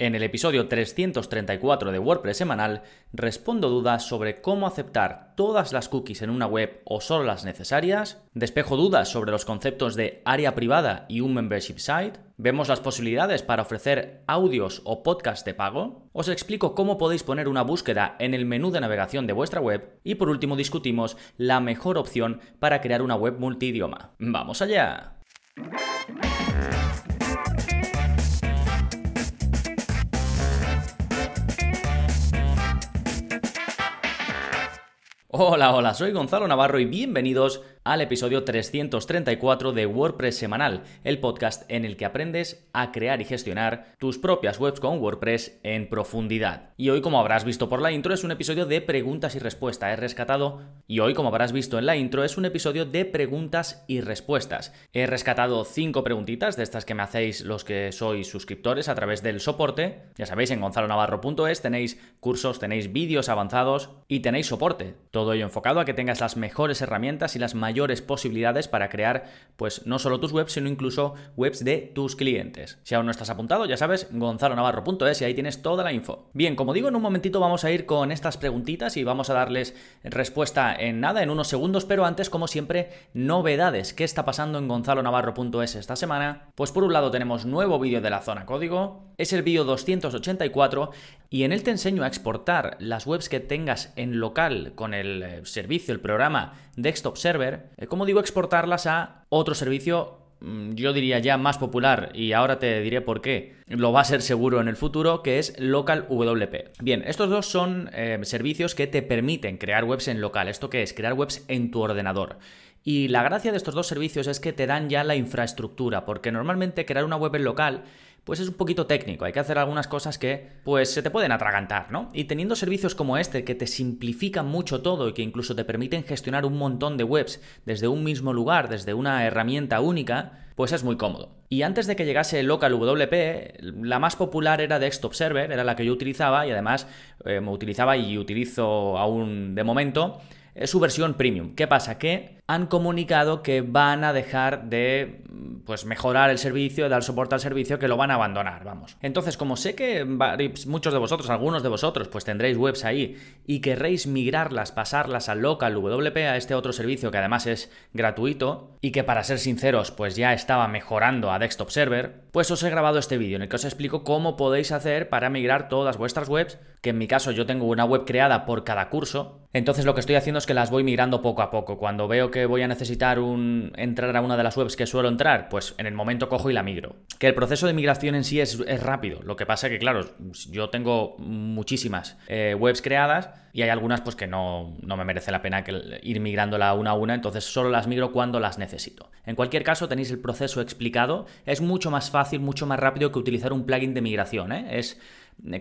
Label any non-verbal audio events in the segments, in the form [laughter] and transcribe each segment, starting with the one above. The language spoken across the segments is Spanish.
En el episodio 334 de WordPress semanal respondo dudas sobre cómo aceptar todas las cookies en una web o solo las necesarias, despejo dudas sobre los conceptos de área privada y un membership site, vemos las posibilidades para ofrecer audios o podcasts de pago, os explico cómo podéis poner una búsqueda en el menú de navegación de vuestra web y por último discutimos la mejor opción para crear una web multidioma. ¡Vamos allá! Hola, hola, soy Gonzalo Navarro y bienvenidos al episodio 334 de WordPress Semanal, el podcast en el que aprendes a crear y gestionar tus propias webs con WordPress en profundidad. Y hoy, como habrás visto por la intro, es un episodio de preguntas y respuestas. He rescatado, y hoy, como habrás visto en la intro, es un episodio de preguntas y respuestas. He rescatado cinco preguntitas de estas que me hacéis los que sois suscriptores a través del soporte. Ya sabéis, en gonzalonavarro.es tenéis cursos, tenéis vídeos avanzados y tenéis soporte. Todo ello enfocado a que tengas las mejores herramientas y las mayores posibilidades para crear, pues no solo tus webs, sino incluso webs de tus clientes. Si aún no estás apuntado, ya sabes, gonzalonavarro.es y ahí tienes toda la info. Bien, como digo, en un momentito vamos a ir con estas preguntitas y vamos a darles respuesta en nada, en unos segundos, pero antes, como siempre, novedades. ¿Qué está pasando en gonzalonavarro.es esta semana? Pues por un lado tenemos nuevo vídeo de la zona código, es el vídeo 284 y en él te enseño a exportar las webs que tengas en local con el eh, servicio, el programa Desktop Server, eh, como digo, exportarlas a otro servicio mm, yo diría ya más popular y ahora te diré por qué lo va a ser seguro en el futuro, que es Local WP. Bien, estos dos son eh, servicios que te permiten crear webs en local. ¿Esto qué es? Crear webs en tu ordenador. Y la gracia de estos dos servicios es que te dan ya la infraestructura, porque normalmente crear una web en local pues es un poquito técnico, hay que hacer algunas cosas que pues se te pueden atragantar, ¿no? Y teniendo servicios como este que te simplifican mucho todo y que incluso te permiten gestionar un montón de webs desde un mismo lugar, desde una herramienta única, pues es muy cómodo. Y antes de que llegase Local WP, la más popular era Desktop Server, era la que yo utilizaba y además eh, me utilizaba y utilizo aún de momento es su versión premium. ¿Qué pasa? Que han comunicado que van a dejar de pues mejorar el servicio, dar soporte al servicio, que lo van a abandonar, vamos. Entonces, como sé que muchos de vosotros, algunos de vosotros, pues tendréis webs ahí y querréis migrarlas, pasarlas al local WP, a este otro servicio que además es gratuito y que para ser sinceros, pues ya estaba mejorando a Desktop Server, pues os he grabado este vídeo en el que os explico cómo podéis hacer para migrar todas vuestras webs, que en mi caso yo tengo una web creada por cada curso, entonces lo que estoy haciendo es que las voy migrando poco a poco. Cuando veo que voy a necesitar entrar a una de las webs que suelo entrar, pues en el momento cojo y la migro. Que el proceso de migración en sí es, rápido. Lo que pasa es que, claro, yo tengo muchísimas eh, webs creadas y hay algunas pues que no, no me merece la pena ir migrándola una a una, entonces solo las migro cuando las necesito. En cualquier caso, tenéis el proceso explicado. Es mucho más fácil, mucho más rápido que utilizar un plugin de migración. ¿eh? Es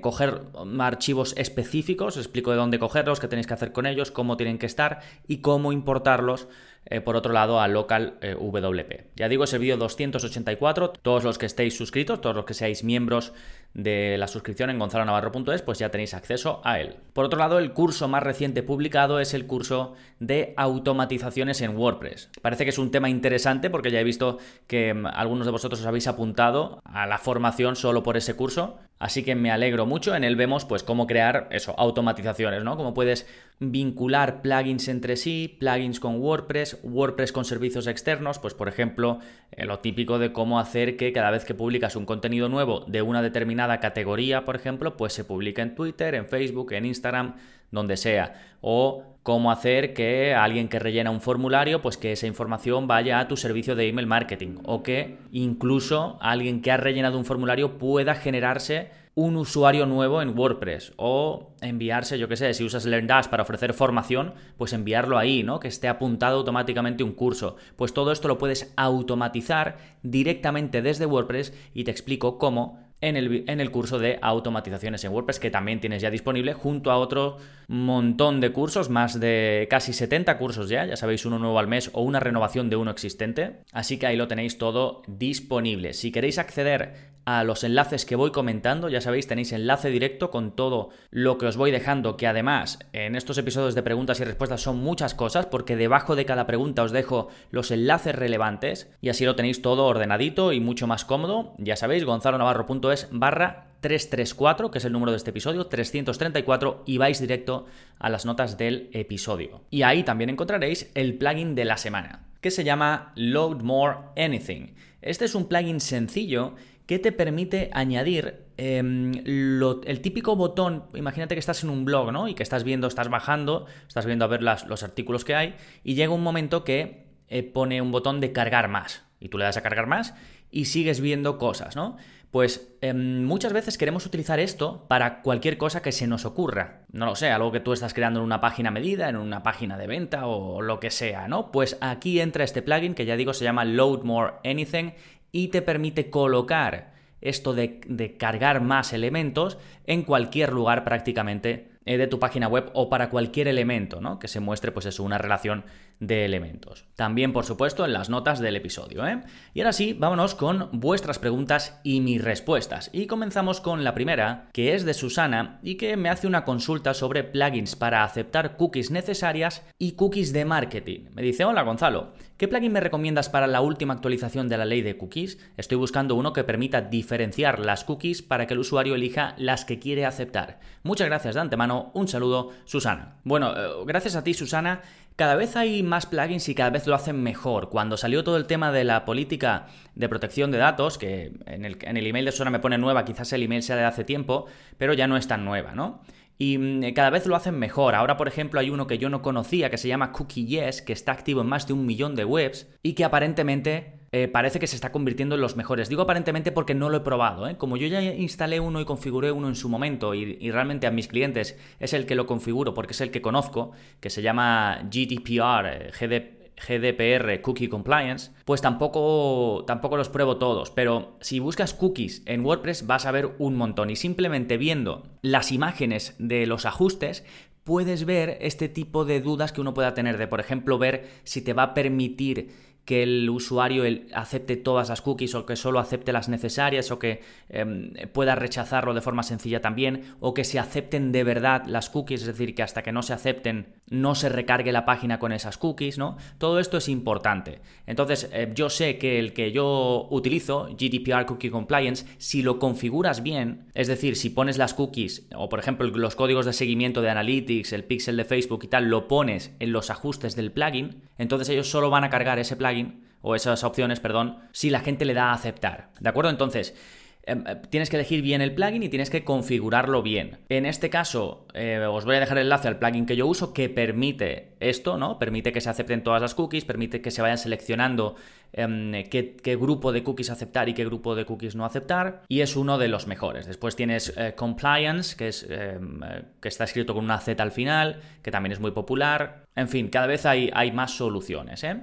coger archivos específicos, explico de dónde cogerlos, qué tenéis que hacer con ellos, cómo tienen que estar y cómo importarlos eh, por otro lado a local eh, WP. Ya digo, es el vídeo 284, todos los que estéis suscritos, todos los que seáis miembros de la suscripción en gonzalonavarro.es, pues ya tenéis acceso a él. Por otro lado, el curso más reciente publicado es el curso de automatizaciones en WordPress. Parece que es un tema interesante porque ya he visto que mm, algunos de vosotros os habéis apuntado a la formación solo por ese curso, así que me alegro mucho. En él vemos pues cómo crear eso, automatizaciones, ¿no? Cómo puedes vincular plugins entre sí, plugins con WordPress, WordPress con servicios externos, pues por ejemplo, eh, lo típico de cómo hacer que cada vez que publicas un contenido nuevo de una determinada categoría, por ejemplo, pues se publique en Twitter, en Facebook, en Instagram, donde sea. O cómo hacer que alguien que rellena un formulario, pues que esa información vaya a tu servicio de email marketing. O que incluso alguien que ha rellenado un formulario pueda generarse un usuario nuevo en WordPress o enviarse, yo qué sé, si usas LearnDash para ofrecer formación, pues enviarlo ahí, ¿no? Que esté apuntado automáticamente un curso. Pues todo esto lo puedes automatizar directamente desde WordPress y te explico cómo en el, en el, curso de automatizaciones en WordPress que también tienes ya disponible junto a otro montón de cursos, más de casi 70 cursos ya, ya sabéis, uno nuevo al mes o una renovación de uno existente. Así que ahí lo tenéis todo disponible. Si queréis acceder a los enlaces que voy comentando. Ya sabéis, tenéis enlace directo con todo lo que os voy dejando, que además en estos episodios de preguntas y respuestas son muchas cosas, porque debajo de cada pregunta os dejo los enlaces relevantes y así lo tenéis todo ordenadito y mucho más cómodo. Ya sabéis, gonzalonavarro.es barra 334, que es el número de este episodio, 334, y vais directo a las notas del episodio. Y ahí también encontraréis el plugin de la semana, que se llama Load More Anything. Este es un plugin sencillo que te permite añadir em, el típico botón, imagínate que estás en un blog, ¿no? Y que estás viendo, estás bajando, estás viendo a ver los artículos que hay, y llega un momento que eh, pone un botón de cargar más, y tú le das a cargar más y sigues viendo cosas, ¿no? Pues em, muchas veces queremos utilizar esto para cualquier cosa que se nos ocurra. No lo sé, algo que tú estás creando en una página medida, en una página de venta o lo que sea, ¿no? Pues aquí entra este plugin que ya digo se llama Load More Anything y te permite colocar esto de, cargar más elementos en cualquier lugar prácticamente eh, de tu página web o para cualquier elemento, ¿no? Que se muestre, pues eso, una relación de elementos. También, por supuesto, en las notas del episodio, ¿eh? Y ahora sí, vámonos con vuestras preguntas y mis respuestas. Y comenzamos con la primera, que es de Susana y que me hace una consulta sobre plugins para aceptar cookies necesarias y cookies de marketing. Me dice, hola Gonzalo, ¿qué plugin me recomiendas para la última actualización de la ley de cookies? Estoy buscando uno que permita diferenciar las cookies para que el usuario elija las que quiere aceptar. Muchas gracias de antemano un saludo, Susana. Bueno, eh, gracias a ti, Susana. Cada vez hay más plugins y cada vez lo hacen mejor. Cuando salió todo el tema de la política de protección de datos, que en el, email de Susana me pone nueva, quizás el email sea de hace tiempo, pero ya no es tan nueva, ¿no? Y mm, cada vez lo hacen mejor. Ahora, por ejemplo, hay uno que yo no conocía que se llama Cookie Yes, que está activo en más de un millón de webs y que aparentemente eh, parece que se está convirtiendo en los mejores. Digo aparentemente porque no lo he probado. ¿eh? Como yo ya instalé uno y configuré uno en su momento y, realmente a mis clientes es el que lo configuro porque es el que conozco, que se llama GDPR, eh, GDPR Cookie Compliance, pues tampoco, tampoco los pruebo todos. Pero si buscas cookies en WordPress vas a ver un montón y simplemente viendo las imágenes de los ajustes puedes ver este tipo de dudas que uno pueda tener de, por ejemplo, ver si te va a permitir que el usuario acepte todas las cookies o que solo acepte las necesarias o que em, pueda rechazarlo de forma sencilla también o que se acepten de verdad las cookies, es decir, que hasta que no se acepten no se recargue la página con esas cookies, ¿no? Todo esto es importante. Entonces, eh, yo sé que el que yo utilizo, GDPR Cookie Compliance, si lo configuras bien, es decir, si pones las cookies o por ejemplo los códigos de seguimiento de Analytics, el pixel de Facebook y tal, lo pones en los ajustes del plugin, entonces ellos solo van a cargar ese plugin o esas opciones, perdón, si la gente le da a aceptar. ¿De acuerdo? Entonces, em, eh, tienes que elegir bien el plugin y tienes que configurarlo bien. En este caso, eh, os voy a dejar el enlace al plugin que yo uso que permite esto, ¿no? Permite que se acepten todas las cookies, permite que se vayan seleccionando em, qué, grupo de cookies aceptar y qué grupo de cookies no aceptar, y es uno de los mejores. Después tienes eh, Compliance, que, es, em, que está escrito con una Z al final, que también es muy popular. En fin, cada vez hay, hay más soluciones, ¿eh?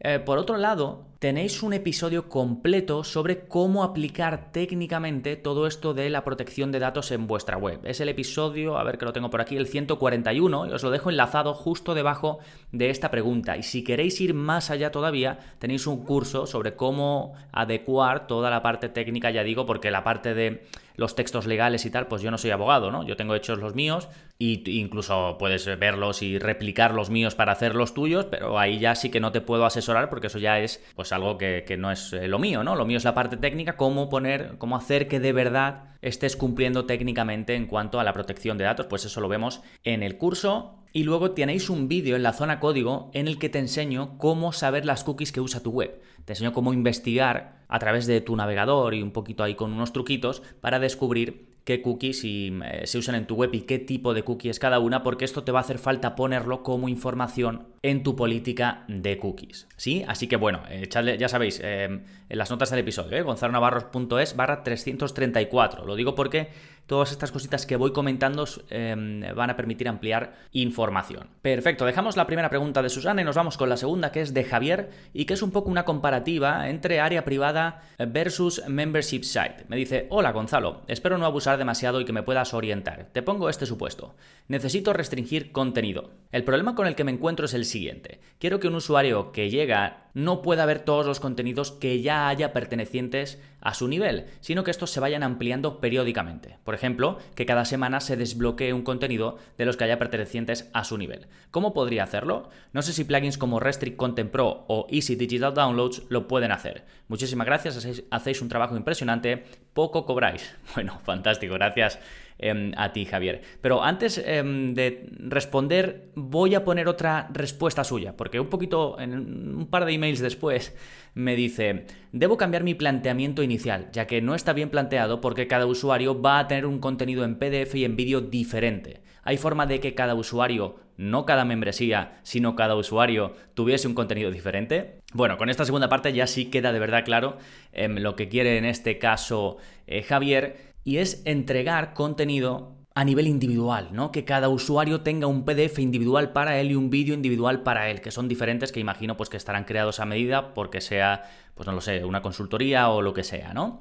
Eh, por otro lado, tenéis un episodio completo sobre cómo aplicar técnicamente todo esto de la protección de datos en vuestra web. Es el episodio, a ver que lo tengo por aquí, el 141, y os lo dejo enlazado justo debajo de esta pregunta. Y si queréis ir más allá todavía, tenéis un curso sobre cómo adecuar toda la parte técnica, ya digo, porque la parte de los textos legales y tal, pues yo no soy abogado, ¿no? Yo tengo hechos los míos y incluso puedes verlos y replicar los míos para hacer los tuyos, pero ahí ya sí que no te puedo asesorar porque eso ya es pues algo que, no es eh, lo mío, ¿no? Lo mío es la parte técnica, cómo poner, cómo hacer que de verdad estés cumpliendo técnicamente en cuanto a la protección de datos, pues eso lo vemos en el curso. Y luego tenéis un vídeo en la zona código en el que te enseño cómo saber las cookies que usa tu web. Te enseño cómo investigar a través de tu navegador y un poquito ahí con unos truquitos para descubrir qué cookies eh, se usan en tu web y qué tipo de cookies es cada una, porque esto te va a hacer falta ponerlo como información en tu política de cookies. ¿Sí? Así que bueno, echadle, ya sabéis, eh, en las notas del episodio, ¿eh? gonzalonavarros.es barra 334. Lo digo porque todas estas cositas que voy comentando em, van a permitir ampliar información. Perfecto, dejamos la primera pregunta de Susana y nos vamos con la segunda que es de Javier y que es un poco una comparativa entre área privada versus membership site. Me dice, hola Gonzalo, espero no abusar demasiado y que me puedas orientar. Te pongo este supuesto. Necesito restringir contenido. El problema con el que me encuentro es el siguiente. Quiero que un usuario que llega no pueda ver todos los contenidos que ya haya pertenecientes a su nivel, sino que estos se vayan ampliando periódicamente. Por ejemplo, que cada semana se desbloquee un contenido de los que haya pertenecientes a su nivel. ¿Cómo podría hacerlo? No sé si plugins como Restrict Content Pro o Easy Digital Downloads lo pueden hacer. Muchísimas gracias, hacéis un trabajo impresionante, poco cobráis. [laughs] Bueno, fantástico, gracias Em, a ti, Javier. Pero antes em, de responder, voy a poner otra respuesta suya, porque un poquito, un par de emails después, me dice, debo cambiar mi planteamiento inicial, ya que no está bien planteado porque cada usuario va a tener un contenido en PDF y en vídeo diferente. ¿Hay forma de que cada usuario, no cada membresía, sino cada usuario, tuviese un contenido diferente? Bueno, con esta segunda parte ya sí queda de verdad claro em, lo que quiere en este caso eh, Javier y es entregar contenido a nivel individual, ¿no? Que cada usuario tenga un PDF individual para él y un vídeo individual para él, que son diferentes, que imagino pues que estarán creados a medida porque sea, pues no lo sé, una consultoría o lo que sea, ¿no?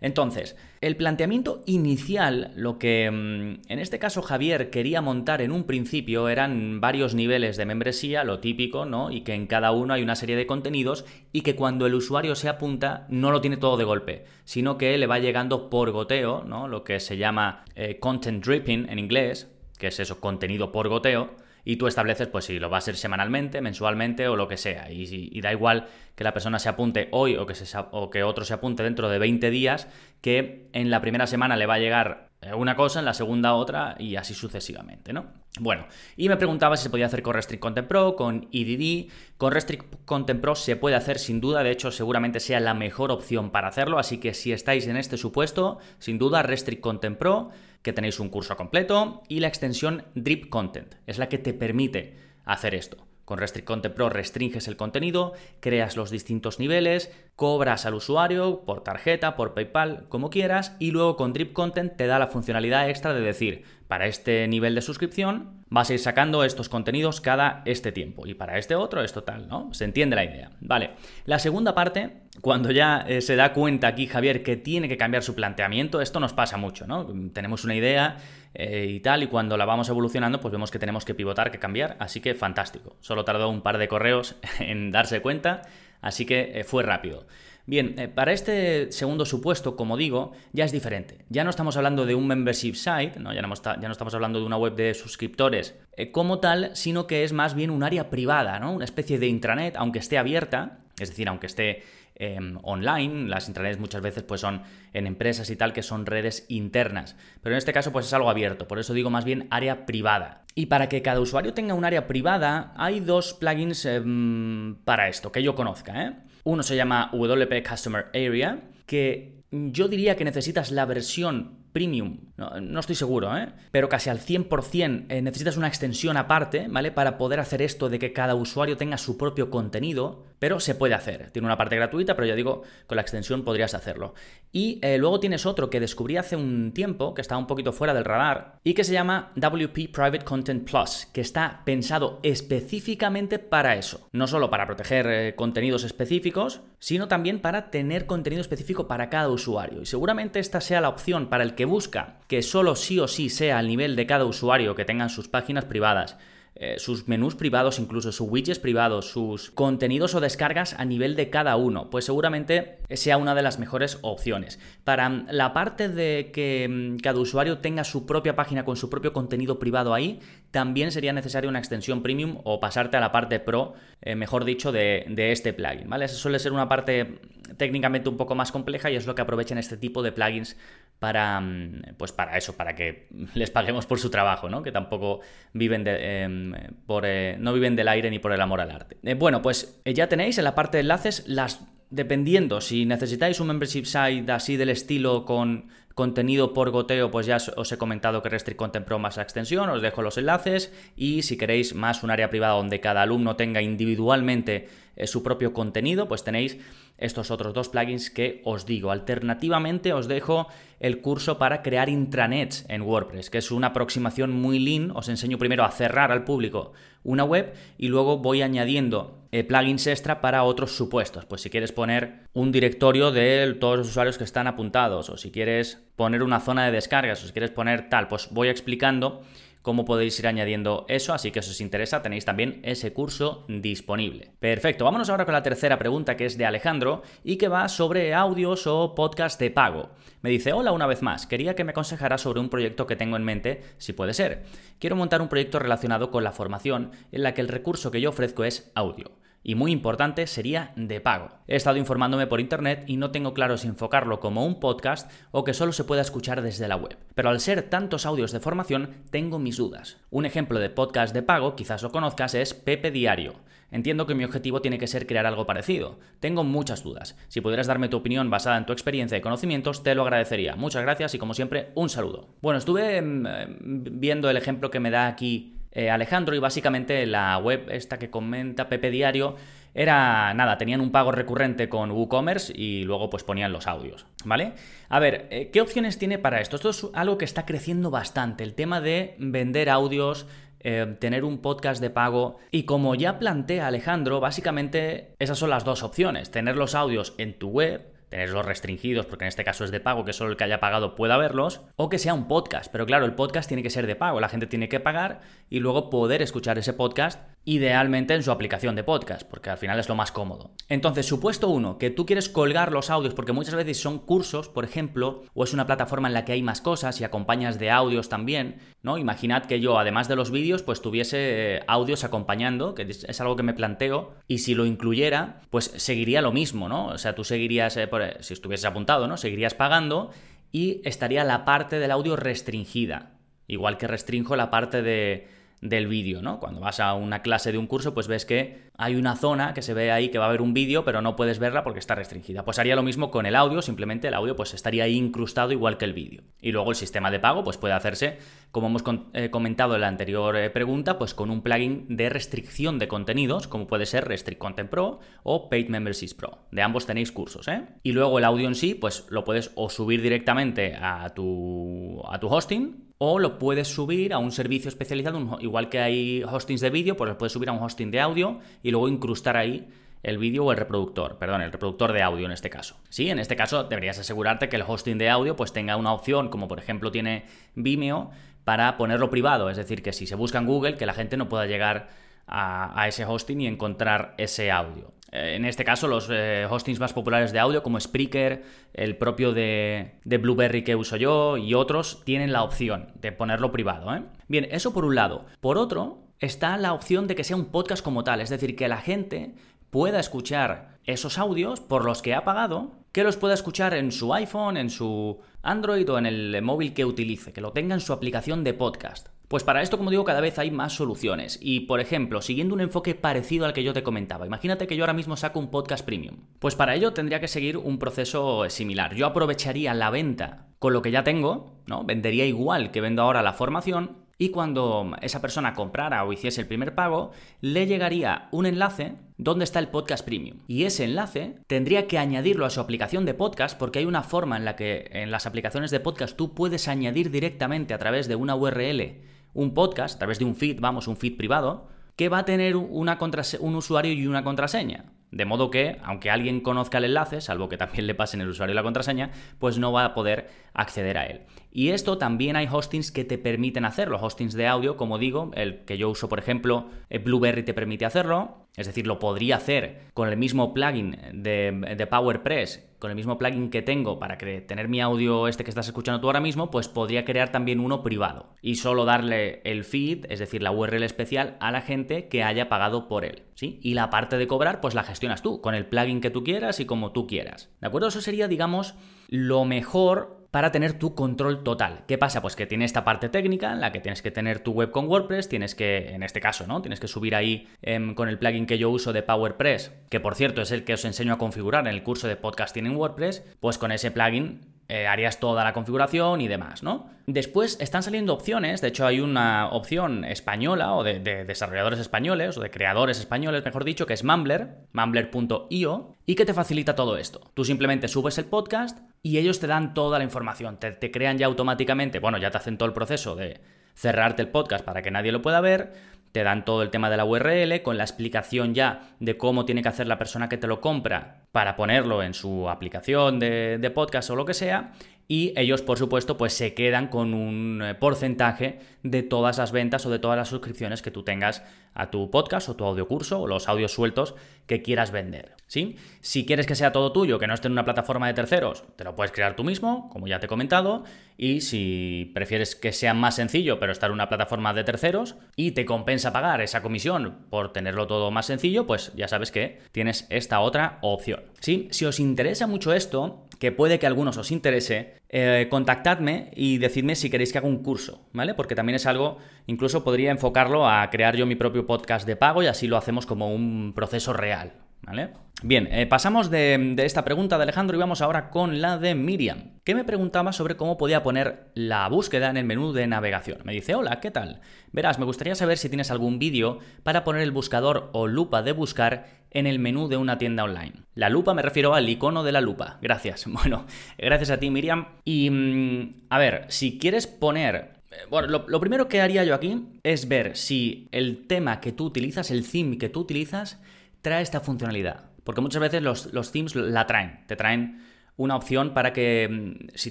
Entonces, el planteamiento inicial, lo que mm, en este caso Javier quería montar en un principio eran varios niveles de membresía, lo típico, ¿no? Y que en cada uno hay una serie de contenidos y que cuando el usuario se apunta no lo tiene todo de golpe, sino que le va llegando por goteo, ¿no? Lo que se llama eh, content dripping en inglés, que es eso, contenido por goteo y tú estableces, pues si lo va a ser semanalmente, mensualmente o lo que sea. Y, da igual que la persona se apunte hoy o que, se, o que otro se apunte dentro de 20 días, que en la primera semana le va a llegar una cosa, en la segunda otra y así sucesivamente, ¿no? Bueno, y me preguntaba si se podía hacer con Restrict Content Pro, con EDD. Con Restrict Content Pro se puede hacer sin duda, de hecho seguramente sea la mejor opción para hacerlo, así que si estáis en este supuesto, sin duda Restrict Content Pro, que tenéis un curso completo, y la extensión Drip Content, es la que te permite hacer esto. Con Restrict Content Pro restringes el contenido, creas los distintos niveles, cobras al usuario por tarjeta, por PayPal, como quieras, y luego con Drip Content te da la funcionalidad extra de decir, para este nivel de suscripción vas a ir sacando estos contenidos cada este tiempo y para este otro es total, ¿no? Se entiende la idea. Vale, la segunda parte, cuando ya eh, se da cuenta aquí Javier que tiene que cambiar su planteamiento, esto nos pasa mucho, ¿no? Tenemos una idea eh, y tal, y cuando la vamos evolucionando, pues vemos que tenemos que pivotar, que cambiar, así que fantástico. Solo tardó un par de correos [laughs] en darse cuenta, así que eh, fue rápido. Bien, eh, para este segundo supuesto, como digo, ya es diferente. Ya no estamos hablando de un membership site, ¿no? Ya, no ya, no estamos hablando de una web de suscriptores como tal, sino que es más bien un área privada, ¿no? Una especie de intranet, aunque esté abierta, es decir, aunque esté Em, online. Las intranets muchas veces pues son en empresas y tal que son redes internas. Pero en este caso pues es algo abierto, por eso digo más bien área privada. Y para que cada usuario tenga un área privada, hay dos plugins em, para esto, que yo conozca. ¿eh? Uno se llama WP Customer Area, que yo diría que necesitas la versión premium, no, estoy seguro, ¿eh? pero casi al 100% eh, necesitas una extensión aparte, ¿vale? Para poder hacer esto de que cada usuario tenga su propio contenido, pero se puede hacer. Tiene una parte gratuita, pero ya digo, con la extensión podrías hacerlo. Y eh, luego tienes otro que descubrí hace un tiempo, que está un poquito fuera del radar, y que se llama WP Private Content Plus, que está pensado específicamente para eso. No solo para proteger eh, contenidos específicos, sino también para tener contenido específico para cada usuario. Y seguramente esta sea la opción para el que busca que solo sí o sí sea al nivel de cada usuario que tengan sus páginas privadas eh, sus menús privados, incluso sus widgets privados, sus contenidos o descargas a nivel de cada uno, pues seguramente sea una de las mejores opciones. Para mm, la parte de que mm, cada usuario tenga su propia página con su propio contenido privado ahí, también sería necesaria una extensión premium o pasarte a la parte pro, eh, mejor dicho, de, este plugin, ¿vale? Eso suele ser una parte técnicamente un poco más compleja y es lo que aprovechan este tipo de plugins para, mm, pues para eso, para que [laughs] les paguemos por su trabajo, ¿no? Que tampoco viven de, em, por, eh, no viven del aire ni por el amor al arte. Eh, bueno, pues eh, ya tenéis en la parte de enlaces las dependiendo, si necesitáis un membership site así del estilo con contenido por goteo, pues ya os he comentado que Restrict Content Pro más extensión, os dejo los enlaces y si queréis más un área privada donde cada alumno tenga individualmente su propio contenido, pues tenéis estos otros dos plugins que os digo. Alternativamente os dejo el curso para crear intranets en WordPress, que es una aproximación muy lean. Os enseño primero a cerrar al público una web y luego voy añadiendo eh, plugins extra para otros supuestos. Pues si quieres poner un directorio de todos los usuarios que están apuntados, o si quieres poner una zona de descargas, o si quieres poner tal, pues voy explicando cómo podéis ir añadiendo eso, así que si os interesa tenéis también ese curso disponible. Perfecto, vámonos ahora con la tercera pregunta que es de Alejandro y que va sobre audios o podcast de pago. Me dice, hola una vez más, quería que me aconsejara sobre un proyecto que tengo en mente, si puede ser. Quiero montar un proyecto relacionado con la formación en la que el recurso que yo ofrezco es audio y muy importante sería de pago. He estado informándome por internet y no tengo claro si enfocarlo como un podcast o que solo se pueda escuchar desde la web. Pero al ser tantos audios de formación, tengo mis dudas. Un ejemplo de podcast de pago, quizás lo conozcas, es Pepe Diario. Entiendo que mi objetivo tiene que ser crear algo parecido. Tengo muchas dudas. Si pudieras darme tu opinión basada en tu experiencia y conocimientos, te lo agradecería. Muchas gracias y como siempre, un saludo. Bueno, estuve mm, viendo el ejemplo que me da aquí eh, Alejandro y básicamente la web esta que comenta Pepe Diario era nada, tenían un pago recurrente con WooCommerce y luego pues ponían los audios, ¿vale? A ver, eh, ¿qué opciones tiene para esto? Esto es algo que está creciendo bastante, el tema de vender audios, eh, tener un podcast de pago. Y como ya plantea Alejandro, básicamente esas son las dos opciones. Tener los audios en tu web tenerlos restringidos, porque en este caso es de pago, que solo el que haya pagado pueda verlos, o que sea un podcast. Pero claro, el podcast tiene que ser de pago, la gente tiene que pagar y luego poder escuchar ese podcast idealmente en su aplicación de podcast, porque al final es lo más cómodo. Entonces, supuesto uno, que tú quieres colgar los audios, porque muchas veces son cursos, por ejemplo, o es una plataforma en la que hay más cosas y acompañas de audios también, ¿no? Imaginad que yo, además de los vídeos, pues tuviese eh, audios acompañando, que es algo que me planteo, y si lo incluyera, pues seguiría lo mismo, ¿no? O sea, tú seguirías, eh, si estuvieses apuntado, ¿no? Seguirías pagando y estaría la parte del audio restringida, igual que restringo la parte de del vídeo, ¿no? Cuando vas a una clase de un curso, pues ves que hay una zona que se ve ahí que va a haber un vídeo, pero no puedes verla porque está restringida. Pues haría lo mismo con el audio, simplemente el audio pues estaría ahí incrustado igual que el vídeo. Y luego el sistema de pago pues puede hacerse, como hemos eh, comentado en la anterior eh, pregunta, pues con un plugin de restricción de contenidos, como puede ser Restrict Content Pro o Paid Memberships Pro. De ambos tenéis cursos, ¿eh? Y luego el audio en sí, pues lo puedes o subir directamente a tu, a tu hosting o lo puedes subir a un servicio especializado, igual que hay hostings de vídeo, pues lo puedes subir a un hosting de audio y luego incrustar ahí el vídeo o el reproductor, perdón, el reproductor de audio en este caso. Sí, en este caso deberías asegurarte que el hosting de audio pues tenga una opción, como por ejemplo tiene Vimeo, para ponerlo privado, es decir, que si se busca en Google, que la gente no pueda llegar a, ese hosting y encontrar ese audio. Eh, en este caso, los eh, hostings más populares de audio, como Spreaker, el propio de, Blueberry que uso yo y otros, tienen la opción de ponerlo privado. ¿eh? Bien, eso por un lado. Por otro, está la opción de que sea un podcast como tal, es decir, que la gente pueda escuchar esos audios por los que ha pagado, que los pueda escuchar en su iPhone, en su Android o en el móvil que utilice, que lo tenga en su aplicación de podcast. Pues para esto, como digo, cada vez hay más soluciones. Y, por ejemplo, siguiendo un enfoque parecido al que yo te comentaba, imagínate que yo ahora mismo saco un podcast premium. Pues para ello tendría que seguir un proceso similar. Yo aprovecharía la venta con lo que ya tengo, ¿no? Vendería igual que vendo ahora la formación, y cuando esa persona comprara o hiciese el primer pago, le llegaría un enlace donde está el podcast premium. Y ese enlace tendría que añadirlo a su aplicación de podcast porque hay una forma en la que en las aplicaciones de podcast tú puedes añadir directamente a través de una URL un podcast, a través de un feed, vamos, un feed privado, que va a tener una un usuario y una contraseña. De modo que, aunque alguien conozca el enlace, salvo que también le pasen el usuario y la contraseña, pues no va a poder acceder a él. Y esto también hay hostings que te permiten hacerlo. Hostings de audio, como digo, el que yo uso, por ejemplo, eh, Blueberry te permite hacerlo. Es decir, lo podría hacer con el mismo plugin de, de PowerPress con el mismo plugin que tengo para tener mi audio este que estás escuchando tú ahora mismo, pues podría crear también uno privado y solo darle el feed, es decir, la URL especial a la gente que haya pagado por él, ¿sí? Y la parte de cobrar, pues la gestionas tú, con el plugin que tú quieras y como tú quieras. ¿De acuerdo? Eso sería, digamos, lo mejor para tener tu control total. ¿Qué pasa? Pues que tiene esta parte técnica en la que tienes que tener tu web con WordPress, tienes que, en este caso, ¿no? Tienes que subir ahí em, con el plugin que yo uso de PowerPress, que por cierto es el que os enseño a configurar en el curso de podcasting en WordPress, pues con ese plugin eh, harías toda la configuración y demás, ¿no? Después están saliendo opciones, de hecho hay una opción española o de, desarrolladores españoles o de creadores españoles, mejor dicho, que es Mumbler, mumbler.io, y que te facilita todo esto. Tú simplemente subes el podcast y ellos te dan toda la información, te, te crean ya automáticamente, bueno, ya te hacen todo el proceso de cerrarte el podcast para que nadie lo pueda ver, te dan todo el tema de la URL con la explicación ya de cómo tiene que hacer la persona que te lo compra para ponerlo en su aplicación de, podcast o lo que sea. Y ellos, por supuesto, pues se quedan con un eh, porcentaje de todas las ventas o de todas las suscripciones que tú tengas a tu podcast o tu audiocurso o los audios sueltos que quieras vender. ¿sí? Si quieres que sea todo tuyo, que no esté en una plataforma de terceros, te lo puedes crear tú mismo, como ya te he comentado, y si prefieres que sea más sencillo, pero estar en una plataforma de terceros y te compensa pagar esa comisión por tenerlo todo más sencillo, pues ya sabes que tienes esta otra opción. ¿sí? Si os interesa mucho esto, que puede que a algunos os interese, eh, contactadme y decidme si queréis que haga un curso, ¿vale? Porque también es algo, incluso podría enfocarlo a crear yo mi propio podcast de pago y así lo hacemos como un proceso real, ¿vale? Bien, eh, pasamos de, esta pregunta de Alejandro y vamos ahora con la de Miriam, que me preguntaba sobre cómo podía poner la búsqueda en el menú de navegación. Me dice, hola, ¿qué tal? Verás, me gustaría saber si tienes algún vídeo para poner el buscador o lupa de buscar en el menú de una tienda online. La lupa me refiero al icono de la lupa. Gracias. [laughs] Bueno, gracias a ti, Miriam. Y, mm, a ver, si quieres poner eh, bueno, lo, primero que haría yo aquí es ver si el tema que tú utilizas, el theme que tú utilizas, trae esta funcionalidad. Porque muchas veces los, themes la traen, te traen una opción para que mm, si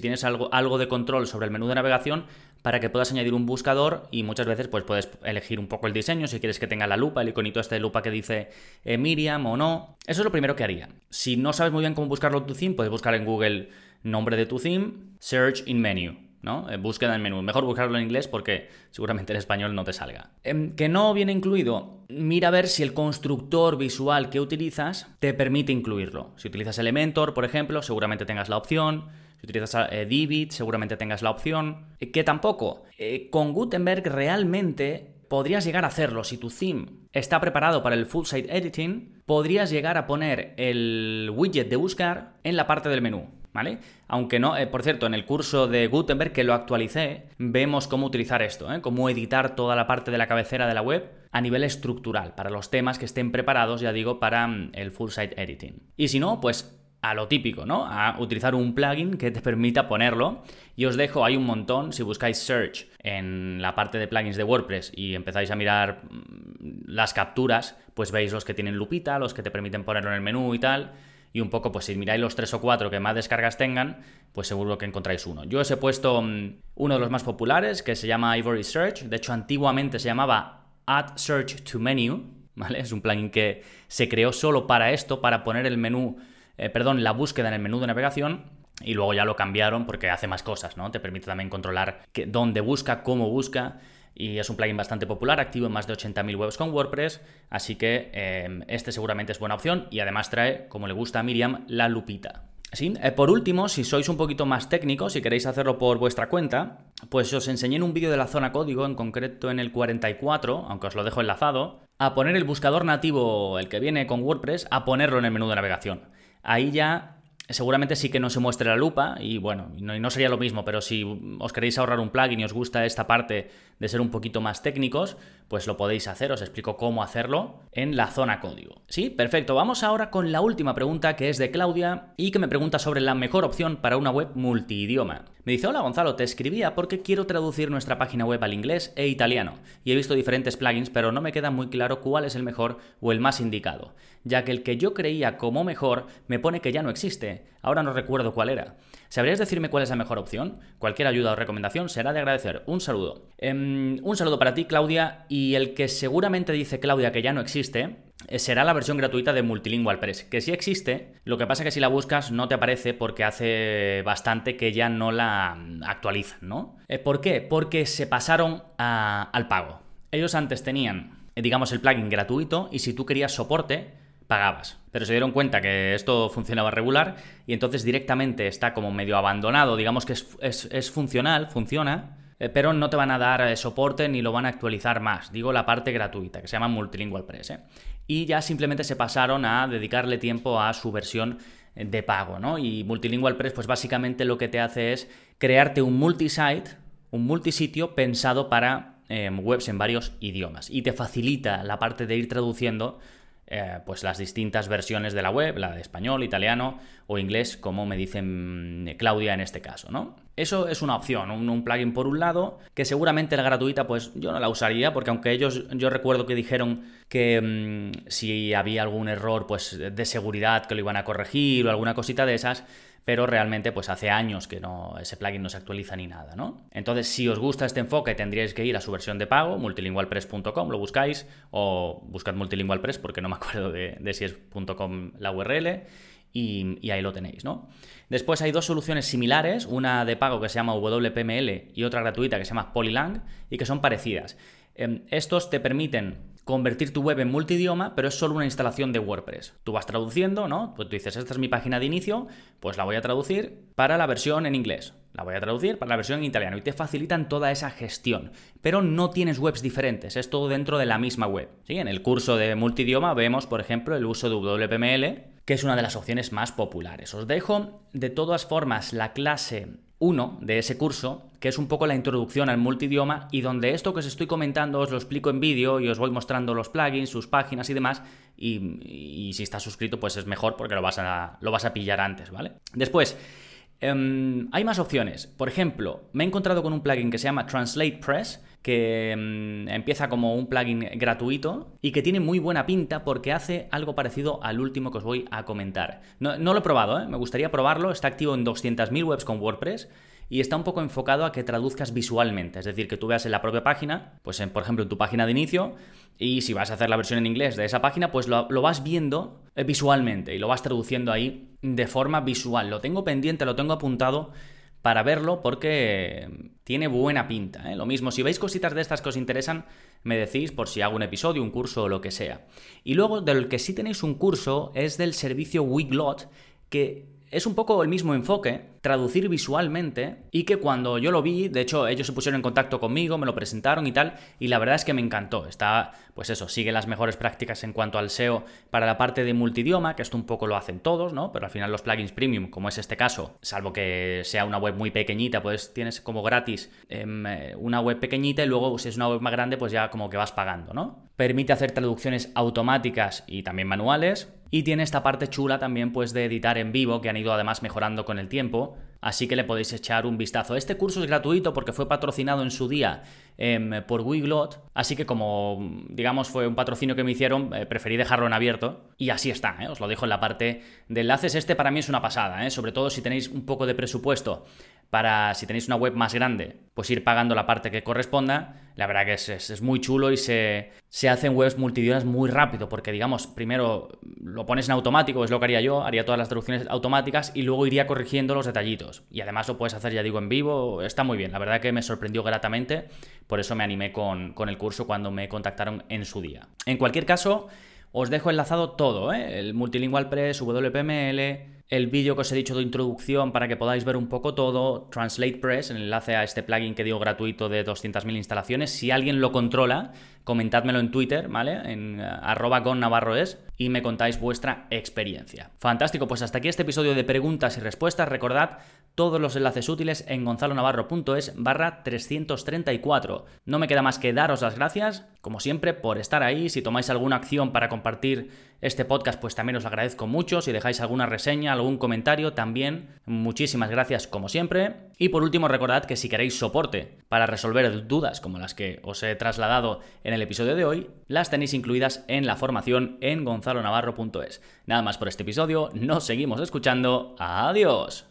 tienes algo de control sobre el menú de navegación, para que puedas añadir un buscador y muchas veces pues puedes elegir un poco el diseño, si quieres que tenga la lupa, el iconito este de lupa que dice eh, Miriam o no. Eso es lo primero que haría. Si no sabes muy bien cómo buscarlo tu theme, puedes buscar en Google nombre de tu theme, search in menu ¿no? Eh, búsqueda en menú. Mejor buscarlo en inglés porque seguramente en español no te salga. Em, que no viene incluido, mira a ver si el constructor visual que utilizas te permite incluirlo. Si utilizas Elementor, por ejemplo, seguramente tengas la opción. Si utilizas eh, seguramente tengas la opción. Eh, que tampoco. con Gutenberg realmente podrías llegar a hacerlo. Si tu theme está preparado para el full site editing, podrías llegar a poner el widget de buscar en la parte del menú. ¿Vale? Aunque no, eh, por cierto, en el curso de Gutenberg que lo actualicé, vemos cómo utilizar esto, ¿eh? cómo editar toda la parte de la cabecera de la web a nivel estructural, para los temas que estén preparados, ya digo, para mm, el full site editing. Y si no, pues a lo típico, ¿no? A utilizar un plugin que te permita ponerlo. Y os dejo, hay un montón, si buscáis search en la parte de plugins de WordPress y empezáis a mirar mm, las capturas, pues veis los que tienen lupita, los que te permiten ponerlo en el menú y tal y un poco, pues si miráis los tres o cuatro que más descargas tengan, pues seguro que encontráis uno. Yo os he puesto mm, uno de los más populares, que se llama Ivory Search, de hecho antiguamente se llamaba Add Search to Menu, ¿vale? Es un plugin que se creó solo para esto, para poner el menú, eh, perdón, la búsqueda en el menú de navegación, y luego ya lo cambiaron porque hace más cosas, ¿no? Te permite también controlar dónde busca, cómo busca y es un plugin bastante popular, activo en más de 80.000 webs con WordPress, así que em, este seguramente es buena opción y además trae, como le gusta a Miriam, la lupita. ¿Sí? Eh, por último, si sois un poquito más técnicos y queréis hacerlo por vuestra cuenta, pues os enseñé en un vídeo de la zona código, en concreto en el 44, aunque os lo dejo enlazado, a poner el buscador nativo, el que viene con WordPress, a ponerlo en el menú de navegación. Ahí ya seguramente sí que no se muestre la lupa y bueno, no, no, sería lo mismo, pero si os queréis ahorrar un plugin y os gusta esta parte de ser un poquito más técnicos, pues lo podéis hacer, os explico cómo hacerlo en la zona código. Sí, perfecto, vamos ahora con la última pregunta que es de Claudia y que me pregunta sobre la mejor opción para una web multidioma. Me dice, hola Gonzalo, te escribía porque quiero traducir nuestra página web al inglés e italiano y he visto diferentes plugins pero no me queda muy claro cuál es el mejor o el más indicado, ya que el que yo creía como mejor me pone que ya no existe, ahora no recuerdo cuál era. ¿Sabrías decirme cuál es la mejor opción? Cualquier ayuda o recomendación será de agradecer. Un saludo. Em, un saludo para ti, Claudia, y el que seguramente dice Claudia que ya no existe, eh, será la versión gratuita de Multilingual Press, que sí existe, lo que pasa es que si la buscas no te aparece porque hace bastante que ya no la mm, actualizan, ¿no? Eh, ¿Por qué? Porque se pasaron al pago. Ellos antes tenían, eh, digamos, el plugin gratuito y si tú querías soporte, pagabas. Pero se dieron cuenta que esto funcionaba regular y entonces directamente está como medio abandonado, digamos que es, funcional, funciona, eh, pero no te van a dar eh, soporte ni lo van a actualizar más. Digo la parte gratuita, que se llama Multilingual Press. ¿eh? Y ya simplemente se pasaron a dedicarle tiempo a su versión de pago, ¿no? Y Multilingual Press, pues básicamente lo que te hace es crearte un multisite, un multisitio pensado para webs en varios idiomas. Y te facilita la parte de ir traduciendo eh, pues las distintas versiones de la web, la de español, italiano o inglés, como me dicen mm, Claudia en este caso, ¿no? Eso es una opción, un, plugin por un lado, que seguramente la gratuita, pues yo no la usaría, porque aunque ellos, yo recuerdo que dijeron que mm, si había algún error, pues de seguridad que lo iban a corregir o alguna cosita de esas, pero realmente pues hace años que no, ese plugin no se actualiza ni nada, ¿no? Entonces, si os gusta este enfoque, tendríais que ir a su versión de pago, multilingualpress.com, lo buscáis, o buscad multilingualpress porque no me acuerdo de, si es .com la URL, y, ahí lo tenéis, ¿no? Después hay dos soluciones similares, una de pago que se llama WPML y otra gratuita que se llama Polylang, y que son parecidas. Em, estos te permiten convertir tu web en multidioma, pero es solo una instalación de WordPress. Tú vas traduciendo, ¿no? Pues tú dices, esta es mi página de inicio, pues la voy a traducir para la versión en inglés. La voy a traducir para la versión en italiano y te facilitan toda esa gestión. Pero no tienes webs diferentes, es todo dentro de la misma web. ¿Sí? En el curso de multidioma vemos, por ejemplo, el uso de WPML, que es una de las opciones más populares. Os dejo de todas formas la clase uno de ese curso, que es un poco la introducción al multidioma y donde esto que os estoy comentando os lo explico en vídeo y os voy mostrando los plugins, sus páginas y demás. Y, si estás suscrito, pues es mejor porque lo vas a, lo vas a pillar antes, ¿vale? Después, em, hay más opciones. Por ejemplo, me he encontrado con un plugin que se llama Translate Press, que mm, empieza como un plugin gratuito y que tiene muy buena pinta porque hace algo parecido al último que os voy a comentar. No, lo he probado, ¿eh? me gustaría probarlo, está activo en 200.000 webs con WordPress y está un poco enfocado a que traduzcas visualmente, es decir, que tú veas en la propia página, pues en, por ejemplo en tu página de inicio, y si vas a hacer la versión en inglés de esa página, pues lo, vas viendo eh, visualmente y lo vas traduciendo ahí de forma visual. Lo tengo pendiente, lo tengo apuntado para verlo porque tiene buena pinta. ¿eh? Lo mismo, si veis cositas de estas que os interesan, me decís por si hago un episodio, un curso o lo que sea. Y luego, del que sí tenéis un curso, es del servicio Wiglot, que es un poco el mismo enfoque, traducir visualmente, y que cuando yo lo vi, de hecho ellos se pusieron en contacto conmigo, me lo presentaron y tal, y la verdad es que me encantó. Está, pues eso, sigue las mejores prácticas en cuanto al SEO para la parte de multidioma, que esto un poco lo hacen todos, ¿no? Pero al final los plugins premium, como es este caso, salvo que sea una web muy pequeñita, pues tienes como gratis em, eh, una web pequeñita y luego si es una web más grande, pues ya como que vas pagando, ¿no? Permite hacer traducciones automáticas y también manuales, y tiene esta parte chula también pues de editar en vivo que han ido además mejorando con el tiempo, así que le podéis echar un vistazo. Este curso es gratuito porque fue patrocinado en su día em, por Wiglot, así que como digamos fue un patrocinio que me hicieron, eh, preferí dejarlo en abierto y así está, ¿eh? os lo dejo en la parte de enlaces. Este para mí es una pasada, ¿eh? sobre todo si tenéis un poco de presupuesto para, si tenéis una web más grande, pues ir pagando la parte que corresponda. La verdad que es, muy chulo y se, se hacen webs multidiomas muy rápido, porque digamos, primero lo pones en automático, es lo que haría yo, haría todas las traducciones automáticas y luego iría corrigiendo los detallitos. Y además lo puedes hacer, ya digo, en vivo, está muy bien. La verdad que me sorprendió gratamente, por eso me animé con, con el curso cuando me contactaron en su día. En cualquier caso, os dejo enlazado todo, ¿eh? el Multilingual Press, WPML, el vídeo que os he dicho de introducción para que podáis ver un poco todo, Translate Press, el enlace a este plugin que digo gratuito de 200.000 instalaciones. Si alguien lo controla, comentádmelo en Twitter, ¿vale? En uh, y me contáis vuestra experiencia. Fantástico, pues hasta aquí este episodio de preguntas y respuestas. Recordad todos los enlaces útiles en gonzalonavarro.es barra 334. No me queda más que daros las gracias, como siempre, por estar ahí. Si tomáis alguna acción para compartir este podcast, pues también os agradezco mucho. Si dejáis alguna reseña, algún comentario, también muchísimas gracias como siempre. Y por último, recordad que si queréis soporte para resolver dudas como las que os he trasladado en el episodio de hoy, las tenéis incluidas en la formación en gonzalonavarro.es. Nada más por este episodio, nos seguimos escuchando. Adiós.